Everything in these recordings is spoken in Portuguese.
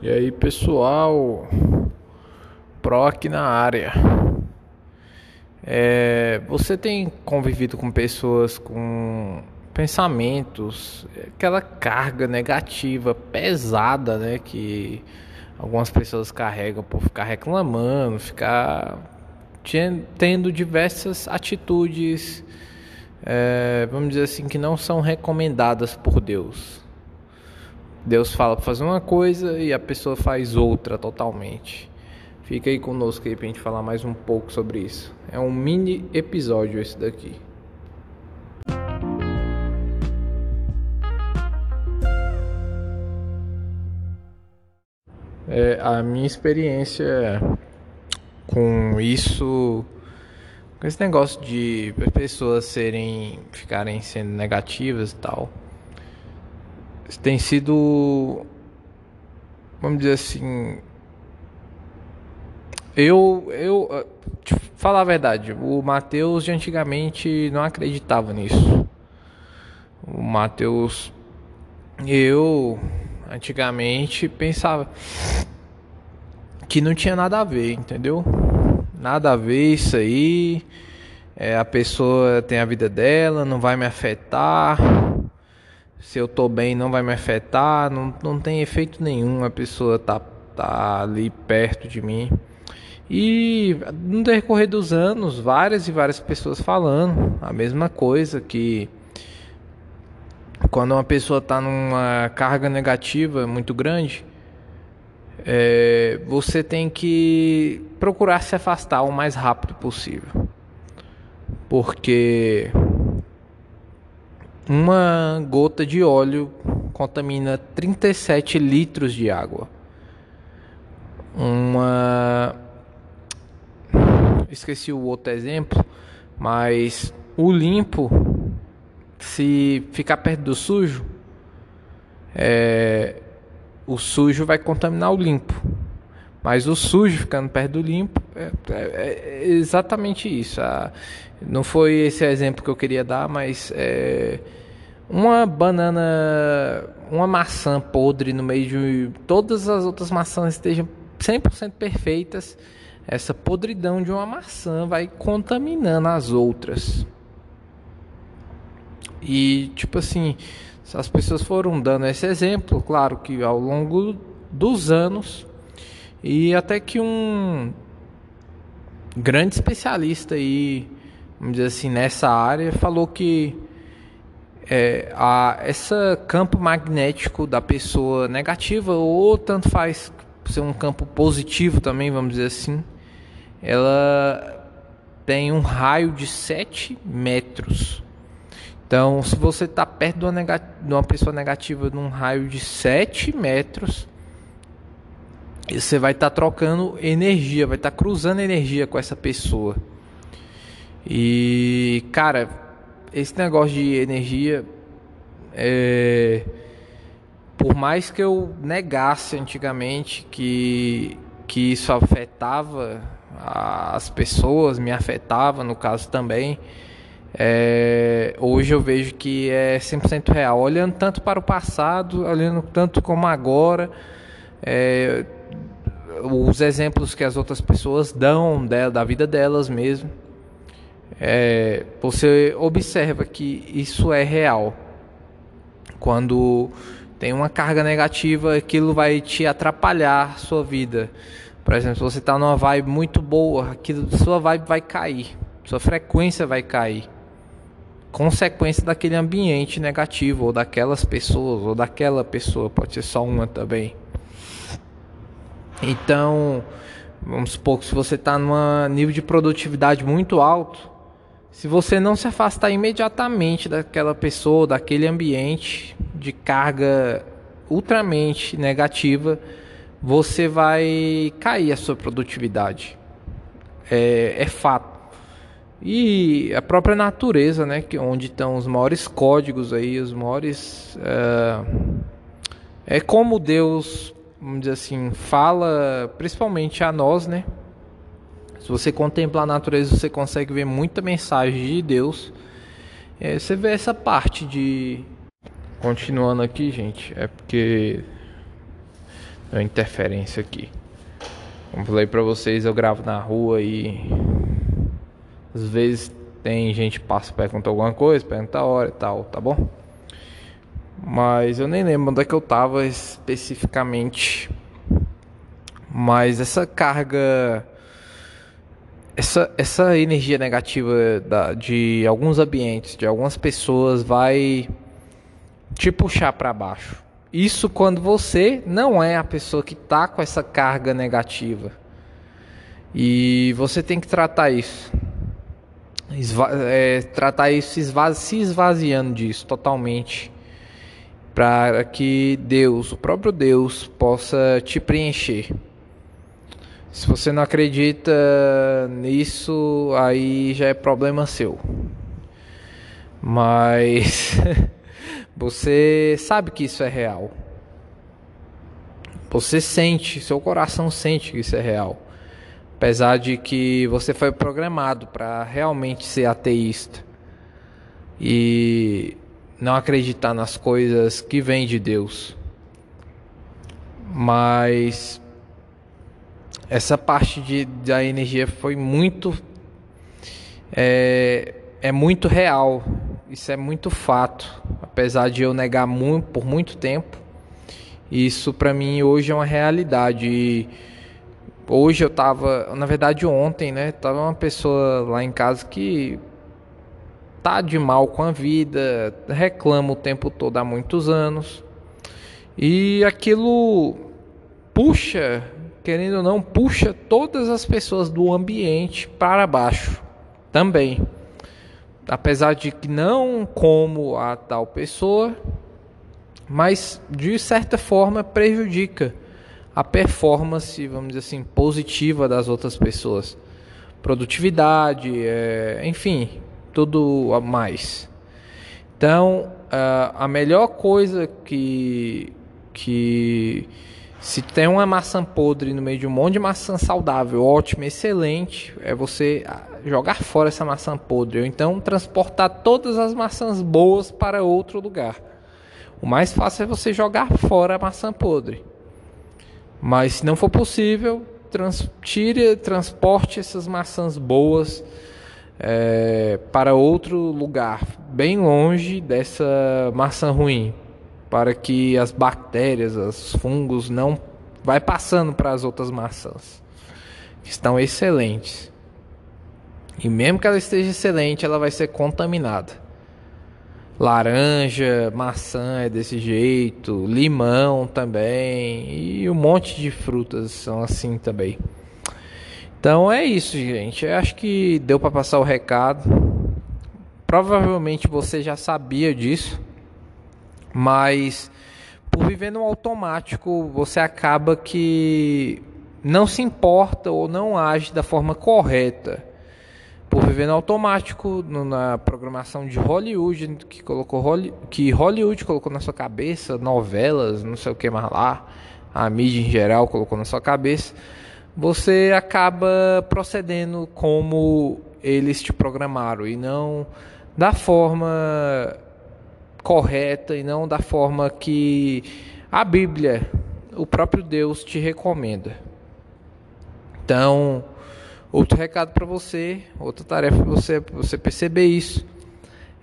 E aí, pessoal, Pro aqui na área. É, você tem convivido com pessoas com pensamentos, aquela carga negativa pesada, né, que algumas pessoas carregam por ficar reclamando, ficar tendo diversas atitudes, é, vamos dizer assim, que não são recomendadas por Deus. Deus fala para fazer uma coisa e a pessoa faz outra totalmente. Fica aí conosco aí pra gente falar mais um pouco sobre isso. É um mini episódio esse daqui. É, a minha experiência com isso, com esse negócio de pessoas serem, ficarem sendo negativas e tal, tem sido, vamos dizer assim, eu, eu, falar a verdade, o Mateus de antigamente não acreditava nisso. O Mateus, eu antigamente pensava que não tinha nada a ver, entendeu? Nada a ver isso aí. É, a pessoa tem a vida dela, não vai me afetar. Se eu tô bem, não vai me afetar. Não, não tem efeito nenhum a pessoa tá, tá ali perto de mim. E no decorrer dos anos, várias e várias pessoas falando a mesma coisa que quando uma pessoa está numa carga negativa muito grande, é, você tem que procurar se afastar o mais rápido possível. Porque uma gota de óleo contamina 37 litros de água. Uma. Esqueci o outro exemplo, mas o limpo se ficar perto do sujo, é, o sujo vai contaminar o limpo. Mas o sujo ficando perto do limpo é, é, é exatamente isso. Ah, não foi esse exemplo que eu queria dar, mas é, uma banana, uma maçã podre no meio de todas as outras maçãs estejam 100% perfeitas, essa podridão de uma maçã vai contaminando as outras. E tipo assim, as pessoas foram dando esse exemplo, claro que ao longo dos anos, e até que um grande especialista aí, vamos dizer assim, nessa área, falou que é, a, essa campo magnético da pessoa negativa, ou tanto faz ser um campo positivo também, vamos dizer assim, ela tem um raio de 7 metros. Então, se você está perto de uma, de uma, pessoa negativa num raio de 7 metros, você vai estar tá trocando energia, vai estar tá cruzando energia com essa pessoa. E, cara, esse negócio de energia, é, por mais que eu negasse antigamente que, que isso afetava as pessoas, me afetava no caso também é, hoje eu vejo que é 100% real, olhando tanto para o passado, olhando tanto como agora, é, os exemplos que as outras pessoas dão dela, da vida delas mesmo, é, você observa que isso é real. Quando tem uma carga negativa, aquilo vai te atrapalhar sua vida. Por exemplo, se você está numa vibe muito boa, aquilo, sua vibe vai cair, sua frequência vai cair consequência daquele ambiente negativo, ou daquelas pessoas, ou daquela pessoa, pode ser só uma também. Então, vamos supor que se você está num nível de produtividade muito alto, se você não se afastar imediatamente daquela pessoa, daquele ambiente de carga ultramente negativa, você vai cair a sua produtividade. É, é fato. E a própria natureza, né, que onde estão os maiores códigos aí, os maiores é, é como Deus, vamos dizer assim, fala principalmente a nós, né? Se você contemplar a natureza, você consegue ver muita mensagem de Deus. É, você vê essa parte de continuando aqui, gente, é porque uma interferência aqui. Como falei pra vocês, eu gravo na rua e às vezes tem gente que passa pergunta alguma coisa, pergunta a hora e tal, tá bom? Mas eu nem lembro onde é que eu tava especificamente. Mas essa carga essa, essa energia negativa da, de alguns ambientes, de algumas pessoas, vai te puxar para baixo. Isso quando você não é a pessoa que está com essa carga negativa. E você tem que tratar isso. Esva é, tratar isso se esvaziando disso totalmente. Para que Deus, o próprio Deus, possa te preencher. Se você não acredita nisso, aí já é problema seu. Mas você sabe que isso é real. Você sente, seu coração sente que isso é real. Apesar de que você foi programado para realmente ser ateísta e não acreditar nas coisas que vêm de Deus. Mas essa parte de, da energia foi muito é, é muito real. Isso é muito fato. Apesar de eu negar muito por muito tempo isso para mim hoje é uma realidade. E hoje eu tava na verdade ontem né tava uma pessoa lá em casa que tá de mal com a vida reclama o tempo todo há muitos anos e aquilo puxa querendo ou não, puxa todas as pessoas do ambiente para baixo também. Apesar de que não como a tal pessoa, mas de certa forma prejudica a performance, vamos dizer assim, positiva das outras pessoas. Produtividade, é, enfim, tudo a mais. Então, a melhor coisa que, que se tem uma maçã podre no meio de um monte de maçã saudável, ótima, excelente, é você ah, jogar fora essa maçã podre ou então transportar todas as maçãs boas para outro lugar. O mais fácil é você jogar fora a maçã podre. Mas se não for possível, trans, tire, transporte essas maçãs boas é, para outro lugar, bem longe dessa maçã ruim para que as bactérias, os fungos não vai passando para as outras maçãs que estão excelentes. E mesmo que ela esteja excelente, ela vai ser contaminada. Laranja, maçã é desse jeito, limão também e um monte de frutas são assim também. Então é isso, gente. Eu acho que deu para passar o recado. Provavelmente você já sabia disso mas por viver no automático, você acaba que não se importa ou não age da forma correta. Por viver no automático, na programação de Hollywood, que colocou que Hollywood colocou na sua cabeça, novelas, não sei o que mais lá, a mídia em geral colocou na sua cabeça, você acaba procedendo como eles te programaram e não da forma correta e não da forma que a Bíblia, o próprio Deus te recomenda. Então, outro recado para você, outra tarefa para você, você perceber isso.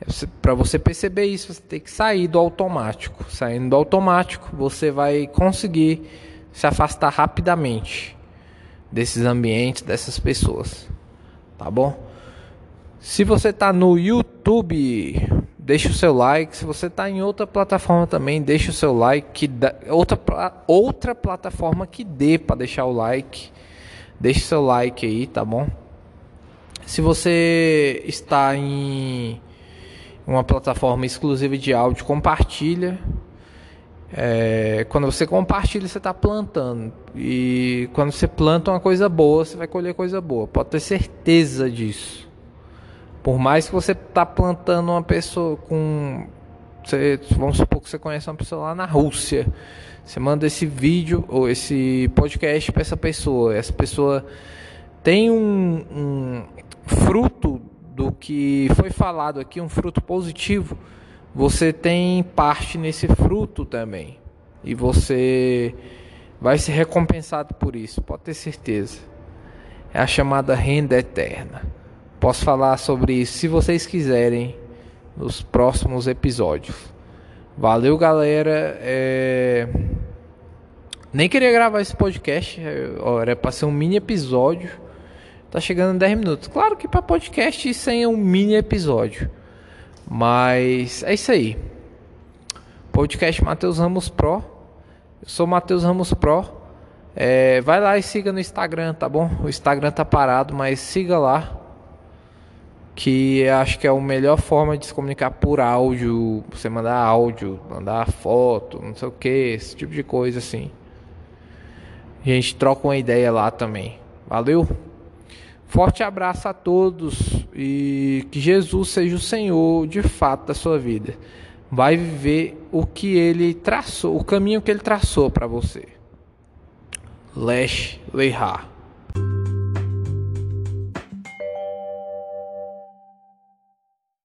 É para você perceber isso, você tem que sair do automático. Saindo do automático, você vai conseguir se afastar rapidamente desses ambientes, dessas pessoas. Tá bom? Se você está no YouTube, deixa o seu like. Se você está em outra plataforma também, deixa o seu like. Dá, outra, outra plataforma que dê para deixar o like. Deixa o seu like aí, tá bom? Se você está em uma plataforma exclusiva de áudio, compartilha. É, quando você compartilha, você está plantando. E quando você planta uma coisa boa, você vai colher coisa boa. Pode ter certeza disso. Por mais que você tá plantando uma pessoa com você, vamos supor que você conhece uma pessoa lá na Rússia. Você manda esse vídeo ou esse podcast para essa pessoa. Essa pessoa tem um, um, fruto do que foi falado aqui, um fruto positivo. Você tem parte nesse fruto também. E você vai ser recompensado por isso, pode ter certeza. É a chamada renda eterna. Posso falar sobre isso se vocês quiserem nos próximos episódios. Valeu, galera. É... Nem queria gravar esse podcast, é, era para ser um mini episódio. Tá chegando em 10 minutos. Claro que para podcast sem um mini episódio. Mas é isso aí. Podcast Matheus Ramos Pro. Eu sou Matheus Ramos Pro. É, vai lá e siga no Instagram, tá bom? O Instagram tá parado, mas siga lá. Que acho que é a melhor forma de se comunicar por áudio. Você mandar áudio, mandar foto, não sei o que, esse tipo de coisa assim. A gente troca uma ideia lá também. Valeu? Forte abraço a todos e que Jesus seja o Senhor de fato da sua vida. Vai viver o que ele traçou, o caminho que ele traçou para você. Lesh Leihar.